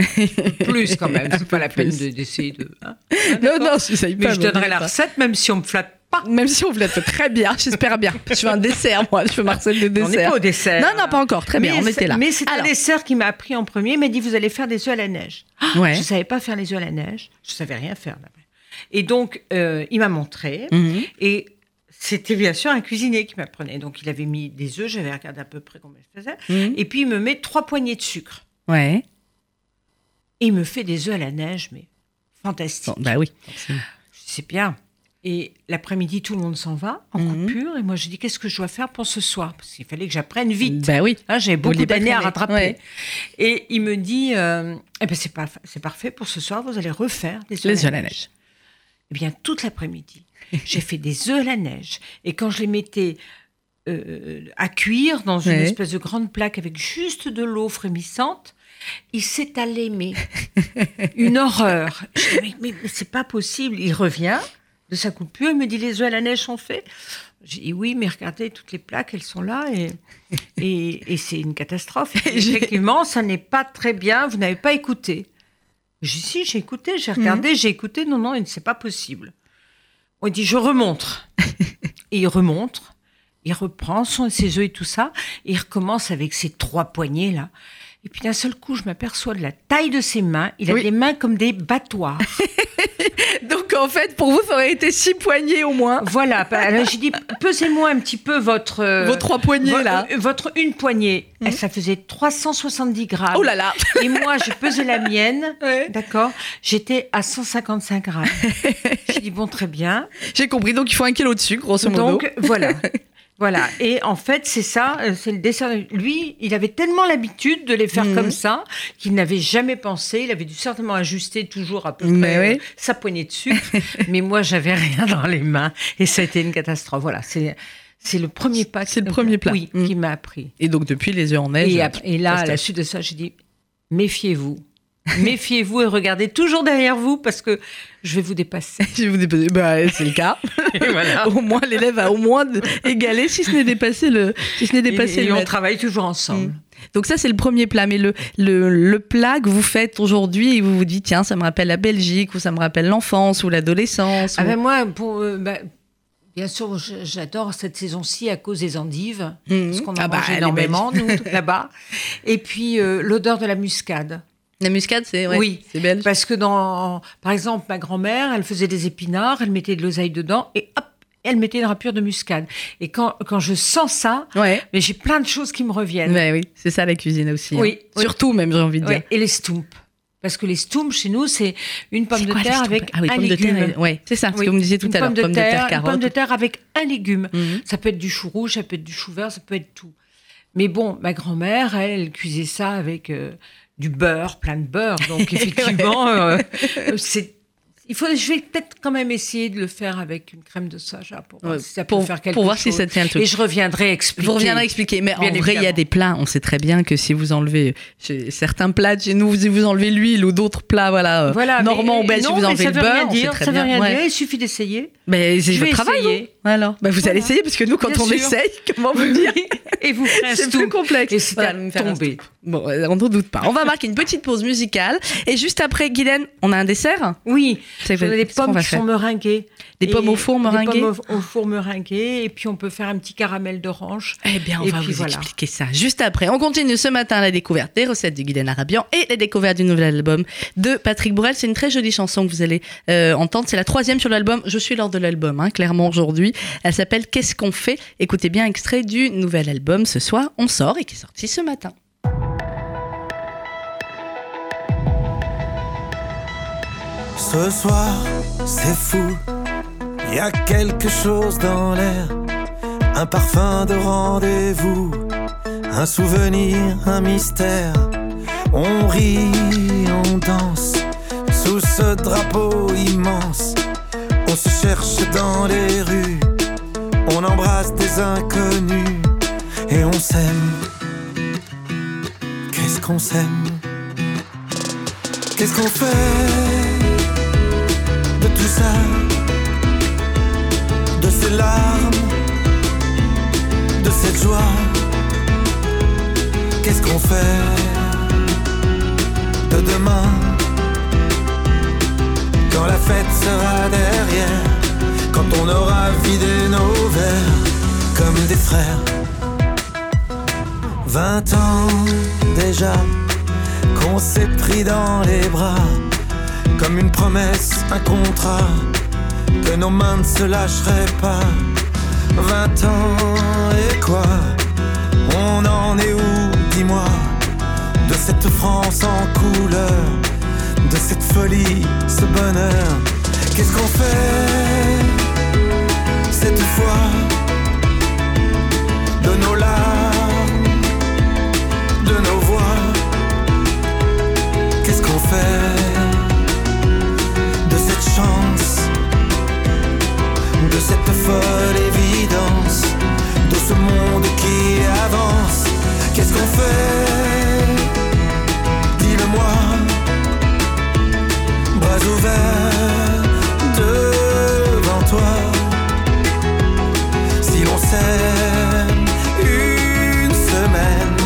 plus quand même. (laughs) C'est pas la peine de- d'essayer de. hein. Non, non, je Mais pas. je donnerai la recette, même si on me flatte pas. Même si on vous la fait très bien, j'espère bien. Je veux un dessert, moi. Je veux Marcel de On n'est dessert. pas au dessert. Non, non, pas encore. Très bien, Mais on c'est- était là. Mais c'est un Alors, dessert qui m'a appris en premier. Il m'a dit vous allez faire des œufs à la neige. ouais. Je savais pas faire les œufs à la neige. Je savais rien faire. Et donc euh, il m'a montré. Mhm. Et c'était bien sûr un cuisinier qui m'apprenait. Donc il avait mis des œufs. J'avais regardé à peu près combien je faisais. Mhm. Et puis il me met trois poignées de sucre. Ouais. Et il me fait des œufs à la neige, mais fantastique. Bon, bah oui. C'est bien. Et l'après-midi, tout le monde s'en va en Mhm. coupure. Et moi, je dis, qu'est-ce que je dois faire pour ce soir? Parce qu'il fallait que j'apprenne vite. Bah oui. Hein, J'avais beaucoup d'années à rattraper. Ouais. Et il me dit, euh, eh ben c'est, pas, c'est parfait pour ce soir, vous allez refaire des œufs à la neige. Eh bien, toute l'après-midi, j'ai fait des œufs à la neige. Et quand je les mettais euh, à cuire dans une Ouais. espèce de grande plaque avec juste de l'eau frémissante. Il s'est allé, mais (laughs) une horreur. Je dis, mais, mais- c'est pas possible. Il revient de sa coupure, il me dit les œufs à la neige sont faits. J'ai dit oui, mais regardez, toutes les plaques, elles sont là et, et, et c'est une catastrophe. (laughs) Effectivement, ça n'est pas très bien, vous n'avez pas écouté. J'ai dit si, j'ai écouté, j'ai regardé, j'ai écouté, non, non, c'est pas possible. On dit je remonte. et (laughs) il remonte, il reprend son, ses œufs et tout ça, et il recommence avec ses trois poignées là. Et puis d'un seul coup, je m'aperçois de la taille de ses mains. Il a Oui. des mains comme des battoirs. (laughs) Donc en fait, pour vous, ça aurait été six poignées au moins. voilà. bah, Alors j'ai dit, pesez-moi un petit peu votre. euh, Vos trois poignées vo- là. euh, Votre une poignée. Et Ça faisait 370 grammes. Oh là là. Et moi, j'ai pesé la mienne. (laughs) Ouais. D'accord. J'étais à 155 grammes. (laughs) J'ai dit, bon, très bien. J'ai compris. Donc il faut un kilo de sucre, grosso modo. Donc voilà. (laughs) Voilà. Et en fait, c'est ça, euh, c'est le dessert. Lui, il avait tellement l'habitude de les faire Mhm. comme ça qu'il n'avait jamais pensé. Il avait dû certainement ajuster toujours à peu Mais près oui. euh, sa poignée de sucre. (laughs) Mais moi, j'avais rien dans les mains et ça a été une catastrophe. Voilà. C'est c'est le premier pas. C'est le premier plat. Oui, Mhm. qui m'a appris. Et donc depuis les œufs en neige. Et, après- et là, à la suite de ça, j'ai dit méfiez-vous. (laughs) Méfiez-vous et regardez toujours derrière vous parce que je vais vous dépasser. (laughs) Je vais vous déposer. Bah, c'est le cas. Voilà. (laughs) au moins, l'élève a au moins égalé, si ce n'est dépassé le, si ce n'est dépassé Et, et le on maître. travaille toujours ensemble. Donc ça, c'est le premier plat. Mais le, le, le plat que vous faites aujourd'hui et vous vous dites, tiens, ça me rappelle la Belgique ou ça me rappelle l'enfance ou l'adolescence. Ah ou- ben moi, pour, euh, bah, bien sûr, j'adore cette saison-ci à cause des endives, Mhm. parce qu'on en Ah bah, mange est énormément, nous, là-bas. Et puis, euh, l'odeur de la muscade. La muscade, c'est ouais, Oui. c'est belge. Parce que, dans, par exemple, ma grand-mère, elle faisait des épinards, elle mettait de l'oseille dedans, et hop, elle mettait une râpure de muscade. Et quand, quand je sens ça, Ouais. mais j'ai plein de choses qui me reviennent. Ouais, oui, c'est ça la cuisine aussi. Oui, hein. oui. Surtout même, j'ai envie de dire. et les stumps. Parce que les stumps, chez nous, c'est une pomme C'est de quoi, terre avec ah, oui, un pommes de légume. terre. et- Ouais, c'est ça, ce que vous me disiez tout une à l'heure. pomme de Pommes de terre, terre, une pomme de terre avec un légume. Mhm. Ça peut être du chou rouge, ça peut être du chou vert, ça peut être tout. Mais bon, ma grand-mère, elle, elle cuisait ça avec euh, du beurre, plein de beurre. Donc (laughs) effectivement, euh, c'est. Il faut, je vais peut-être quand même essayer de le faire avec une crème de soja pour voir Ouais, si ça peut pour, faire quelque pour voir chose. si ça tient le truc. Et je reviendrai expliquer. Vous reviendrez expliquer. Mais Bien en vrai, il y a des plats. On sait très bien que si vous enlevez certains plats de chez nous, si vous enlevez l'huile ou d'autres plats, voilà, euh, Voilà, normand mais- ou belge, si non, vous enlevez ça le veut rien beurre, on sait dire, très ça veut bien. rien Ouais. dire, il suffit d'essayer. Mais c'est vais travail. essayer. vous. Alors, bah, vous Voilà. allez essayer parce que nous, quand Bien on sûr. essaye, (laughs) comment vous dire Et vous C'est plus complexe. Et c'est Voilà, tomber. Bon, euh, on n'en doute pas. On va marquer une petite pause musicale. Et juste après, Guylaine, on a un dessert Oui, C'est des pommes qui faire sont meringuées. Des Et- pommes au four meringuées Des pommes au, au four meringuées. Et puis on peut faire un petit caramel d'orange. Eh bien, on Et va vous voilà. expliquer ça juste après. On continue ce matin la découverte des recettes de Guylaine Arabian et la découverte du nouvel album de Patrick Bourrel. C'est une très jolie chanson que vous allez euh, entendre. C'est la troisième sur l'album. Je suis lors de l'album, hein, clairement aujourd'hui. Elle s'appelle Qu'est-ce qu'on fait? Écoutez bien, extrait du nouvel album ce soir. On sort et qui est sorti ce matin. Ce soir, c'est fou. Il y a quelque chose dans l'air. Un parfum de rendez-vous. Un souvenir, un mystère. On rit, on danse. Sous ce drapeau immense. On se cherche dans les rues. On embrasse des inconnus. Et on s'aime. Qu'est-ce qu'on s'aime? Qu'est-ce qu'on fait de tout ça, de ces larmes, de cette joie. Qu'est-ce qu'on fait de demain, quand la fête sera derrière, quand on aura vidé nos verres comme des frères? Vingt ans déjà qu'on s'est pris dans les bras comme une promesse, un contrat, que nos mains ne se lâcheraient pas. Vingt ans et quoi? On en est où, dis-moi? De cette France en couleur, de cette folie, ce bonheur. Qu'est-ce qu'on fait cette fois De nos larmes, de nos voix? Qu'est-ce qu'on fait? Qu'on fait Dis-le-moi, bras ouverts devant toi. Si l'on s'aime une semaine,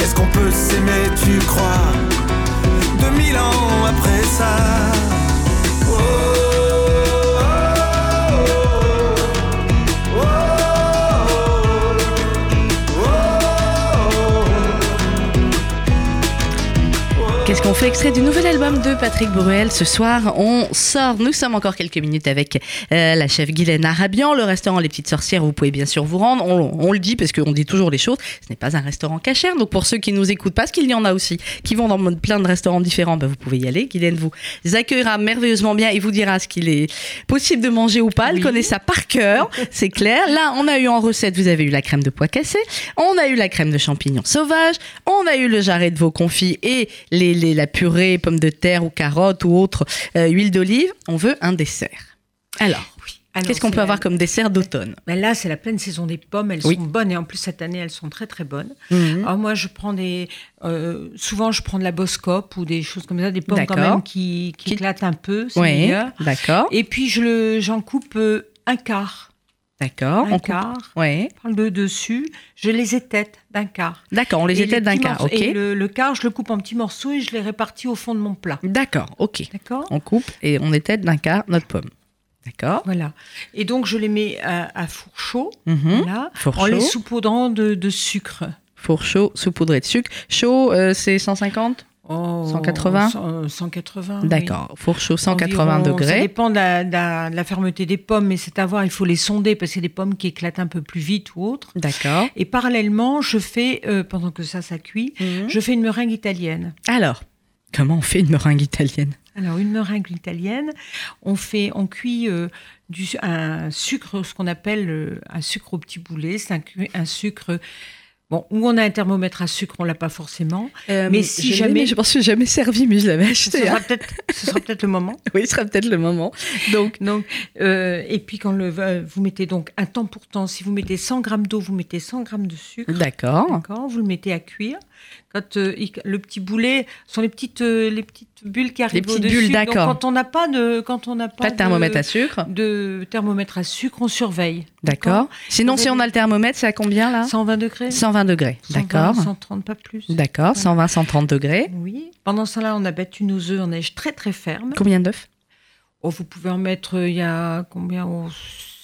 est-ce qu'on peut s'aimer, tu crois, de mille ans après ça? Qu'on fait extrait du nouvel album de Patrick Bruel Ce soir, on sort. Nous sommes encore quelques minutes avec euh, la chef Guylaine Arabian, le restaurant Les Petites Sorcières. Vous pouvez bien sûr vous rendre. On, on le dit parce qu'on dit toujours les choses. Ce n'est pas un restaurant cachère. Donc pour ceux qui nous écoutent, parce qu'il y en a aussi qui vont dans plein de restaurants différents, bah, vous pouvez y aller. Guylaine vous accueillera merveilleusement bien et vous dira ce qu'il est possible de manger ou pas. Elle Oui. connaît ça par cœur, c'est clair. Là, on a eu en recette, vous avez eu la crème de pois cassé, on a eu la crème de champignons sauvages, on a eu le jarret de veau confit et les, les- la purée pommes de terre ou carottes ou autre euh, huile d'olive. On veut un dessert. Alors, Alors, qu'est-ce qu'on peut la- avoir comme dessert d'automne? Ben là, c'est la pleine saison des pommes. Elles Oui. sont bonnes et en plus cette année, elles sont très très bonnes. Mhm. Alors moi, je prends des. euh, souvent, je prends de la Boscop ou des choses comme ça, des pommes quand même qui, qui Qui- éclatent un peu. Oui, d'accord, Et puis, je le, j'en coupe euh, un quart. D'accord. un On coupe. quart. Ouais, Je prends le dessus. Je les étête d'un quart. d'accord. On les Et étête d'un quart, ok. Et le, le quart, je le coupe en petits morceaux et je les répartis au fond de mon plat. D'accord, ok. D'accord On coupe et on étête d'un quart notre pomme. D'accord. Voilà. Et donc, je les mets à, à four chaud. Mhm. Là, Four en les saupoudrant de, de sucre. Four chaud, saupoudré de sucre. Chaud, euh, c'est 150 Oh, 180? cent- euh, 180. oui. D'accord. Four chaud, 180 Environ, Ça degrés. dépend de la, de la- de la fermeté des pommes, mais c'est à voir, il faut les sonder parce que c'est des pommes qui éclatent un peu plus vite ou autre. D'accord. Et parallèlement, je fais, euh, pendant que ça, ça cuit, Mhm. je fais une meringue italienne. Alors, comment on fait une meringue italienne? Alors, une meringue italienne, on fait, on cuit euh, du, un sucre, ce qu'on appelle euh, un sucre au petit boulet. C'est un sucre, bon, où on a un thermomètre à sucre, on l'a pas forcément. Mais si jamais- mais je m'en suis jamais servi, mais je l'avais Ce acheté. sera hein. peut-être, ce sera peut-être le moment. (laughs) Oui, ce sera peut-être le moment. Donc, Donc, euh, et puis quand le, euh, vous mettez donc un temps pour temps, si vous mettez 100 grammes d'eau, vous mettez 100 grammes de sucre. d'accord. D'accord, vous le mettez à cuire. Quand euh, il- le petit boulet sont les petites euh, les petites bulles qui arrivent petites au-dessus. bulles, Donc, d'accord. quand on n'a pas de quand on n'a pas, Pas de thermomètre à sucre. de thermomètre à sucre, on surveille. D'accord. Sinon, si on a le thermomètre, c'est à combien là 120 degrés. 120 degrés. 120, D'accord. 130 pas plus. D'accord. 120, 130 degrés. Oui. Pendant ce temps-là, on a battu nos œufs en neige très très ferme. Combien d'œufs? Oh, vous pouvez en mettre, euh, il y a combien? 5 œufs Cinq,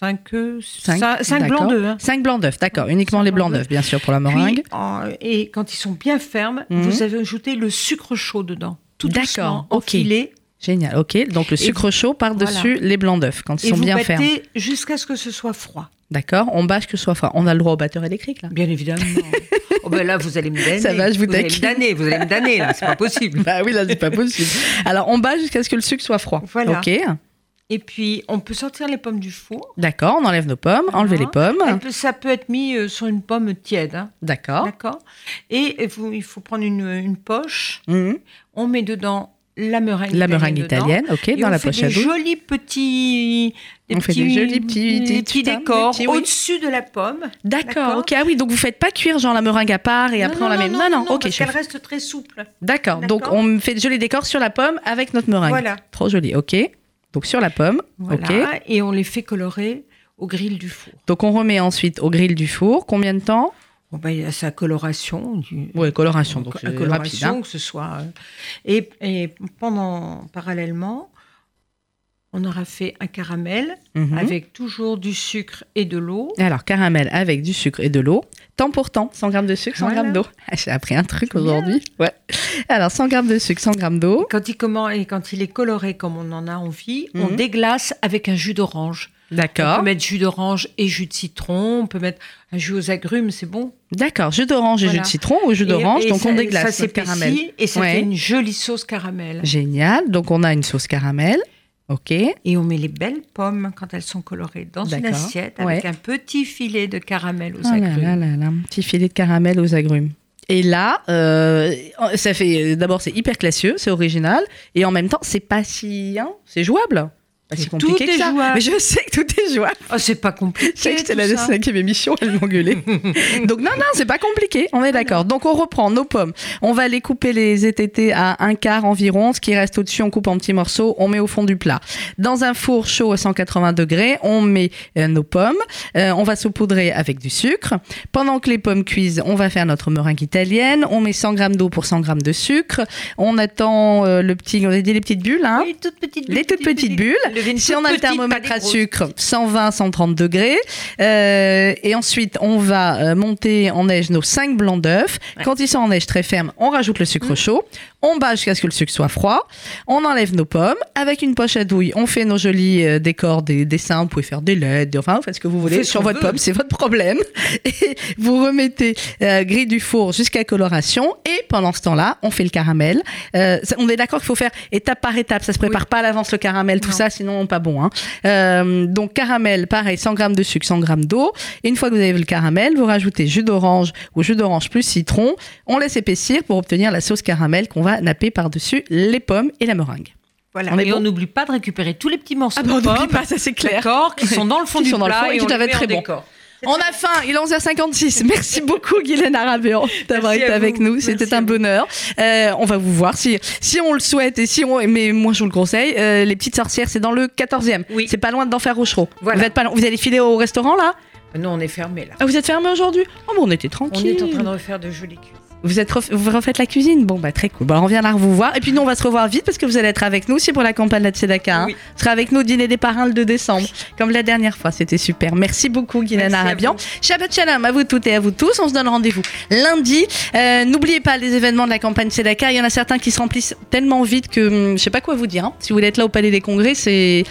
5 d'accord. blancs d'œufs. hein. 5 blancs d'œufs, d'accord. Uniquement les blancs d'œufs, bien sûr, pour la meringue. Puis, et quand ils sont bien fermes, Mhm. vous avez ajouté le sucre chaud dedans. Tout D'accord, doucement, ok. enfilé. Génial, ok. Donc le sucre chaud par-dessus les blancs d'œufs quand ils Et sont vous bien battez fermes. jusqu'à ce que ce soit froid. D'accord On bâche que ce soit froid. On a le droit au batteur électrique là Bien évidemment. (laughs) oh ben là, vous allez me damner. Ça va, je vous allez me damner, vous allez me damner, là, c'est pas possible. (laughs) Bah oui, là c'est pas possible. Alors on bâche jusqu'à ce que le sucre soit froid. Voilà. Ok. Et puis, on peut sortir les pommes du four. D'accord, on enlève nos pommes, enlever les pommes. Elle peut- ça peut être mis euh, sur une pomme tiède. hein. D'accord. D'accord Et vous- il faut prendre une, une poche. Mhm. On met dedans la meringue La italienne. meringue dedans. italienne, ok, Et dans on la fait poche à des dos. jolis petits, des On fait des jolis petits- des des petits petits décors petits, oui. au-dessus de la pomme. D'accord, ok. Ah oui, donc vous faites pas cuire genre la meringue à part et après on la met. Non, non, ok, parce chef. qu'elle reste très souple. D'accord, donc on fait de jolis décors sur la pomme avec notre meringue. Voilà. Trop joli, ok. Donc sur la pomme, Voilà. ok. Et on les fait colorer au grill du four. Donc on remet ensuite au grill du four. Combien de temps? Bon, ben, il y a sa coloration. Du... Ouais, coloration, donc rapide. coloration, hein. que ce soit. euh, Et, et pendant, parallèlement, on aura fait un caramel Mhm. avec toujours du sucre et de l'eau. Alors, caramel avec du sucre et de l'eau. Temps pour temps, 100 grammes de sucre, 100 Voilà. grammes d'eau. Ah, J'ai appris un truc aujourd'hui. Ouais. Alors, 100 grammes de sucre, 100 grammes d'eau. Quand il, comment, et quand il est coloré comme on en a envie, on Mhm. déglace avec un jus d'orange. On D'accord. peut mettre jus d'orange et jus de citron. On peut mettre un jus aux agrumes, c'est bon. D'accord. Jus d'orange et Voilà. jus de citron ou jus d'orange. Donc, ça- on déglace Ça caramel. et ça Ouais. fait une jolie sauce caramel. Génial. Donc, on a une sauce caramel. OK. Et on met les belles pommes quand elles sont colorées dans une assiette avec Ouais. un petit filet de caramel aux là agrumes. là là là, un petit filet de caramel aux agrumes. Et là, euh, ça fait d'abord c'est hyper classieux, c'est original, et en même temps c'est pas si, hein, c'est jouable. Bah, c'est compliqué tout que est ça. jouable. Mais je sais que tout est jouable. Oh, c'est pas compliqué. Je sais que c'était la cinquième émission, elle m'engueulait. (laughs) Donc non, non, c'est pas compliqué, on est d'accord. Donc on reprend nos pommes. On va les couper les ététés à un quart environ. Ce qui reste au-dessus, on coupe en petits morceaux, on met au fond du plat. Dans un four chaud à 180 degrés, on met euh, nos pommes. Euh, on va saupoudrer avec du sucre. Pendant que les pommes cuisent, on va faire notre meringue italienne. On met 100 grammes d'eau pour 100 grammes de sucre. On attend euh, le petit, on a dit les petites bulles, hein Les toutes petites les toutes petites bulles. Si on a le thermomètre à sucre, 120, 130 degrés. Euh, et ensuite, on va euh, monter en neige nos 5 blancs d'œufs. Ouais. Quand ils sont en neige très ferme, on rajoute le sucre chaud. On bat jusqu'à ce que le sucre soit froid. On enlève nos pommes. Avec une poche à douille, on fait nos jolis euh, décors, des dessins. Vous pouvez faire des LED, enfin, vous faites ce que vous voulez sur votre veut. pomme, c'est votre problème. (laughs) Et vous remettez euh, grille du four jusqu'à coloration. Et pendant ce temps-là, on fait le caramel. Euh, on est d'accord qu'il faut faire étape par étape. Ça se prépare pas à l'avance le caramel, tout Non. ça, sinon pas bon. hein. Euh, donc caramel, pareil, 100 grammes de sucre, 100 grammes d'eau. Et une fois que vous avez le caramel, vous rajoutez jus d'orange ou jus d'orange plus citron. On laisse épaissir pour obtenir la sauce caramel qu'on va napper par-dessus les pommes et la meringue. Voilà. On et bon on n'oublie pas de récupérer tous les petits morceaux Ah bah, on de n'oublie pommes, pas, ça c'est clair. d'accord, qui sont dans le fond Qui du sont dans le plat fond et on être met très en bons. décor. On a faim, il est 11h56. (laughs) Merci beaucoup Guylaine Arabian d'avoir été à avec nous, c'était un à bonheur. Euh, on va vous voir si si on le souhaite et si on mais moi je vous le conseille, euh, les petites sorcières c'est dans le 14e. Oui. C'est pas loin d'Enfer Rochereau. Voilà. Vous êtes pas loin- vous allez filer au restaurant là? Nous, on est fermé là. Ah, vous êtes fermé aujourd'hui? Oh bon, on était On tranquille. est en train de refaire de jolies cuisses. Vous êtes ref- vous refaites la cuisine? Bon bah très cool. Bon, on vient là vous voir et puis nous on va se revoir vite parce que vous allez être avec nous aussi pour la campagne de Tzedaka. Hein. Oui. Vous serez avec nous au dîner des parrains le 2 décembre comme la dernière fois, c'était super. Merci beaucoup Guylaine Arabian. Shabbat Shalom à vous toutes et à vous tous. On se donne rendez-vous lundi. Euh, N'oubliez pas les événements de la campagne Tzedaka. Il y en a certains qui se remplissent tellement vite que hum, je sais pas quoi vous dire. hein. Si vous voulez être là au Palais des Congrès, c'est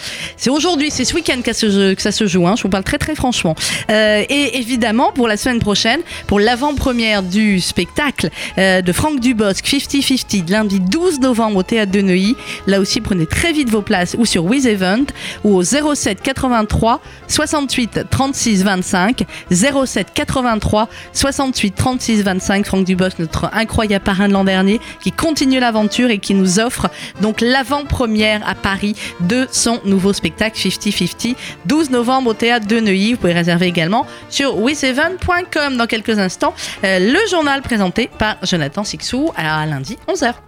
aujourd'hui, c'est ce week-end que, ça se- que ça se joue. hein. Je vous parle très très franchement. Euh, et évidemment pour la semaine prochaine, pour l'avant-première du spectacle euh, de Franck Dubosc 50-50 lundi 12 novembre au théâtre de Neuilly. Là aussi, prenez très vite vos places ou sur Wiz Event ou au 07 83 68 36 25 07 83 68 36 25 Franck Dubosc notre incroyable parrain de l'an dernier qui continue l'aventure et qui nous offre donc l'avant-première à Paris de son nouveau spectacle 50-50 12 novembre au théâtre de Neuilly. Vous pouvez réserver également sur wizeven.com dans quelques instants euh, le journal présenté par Jonathan Sixou à lundi 11h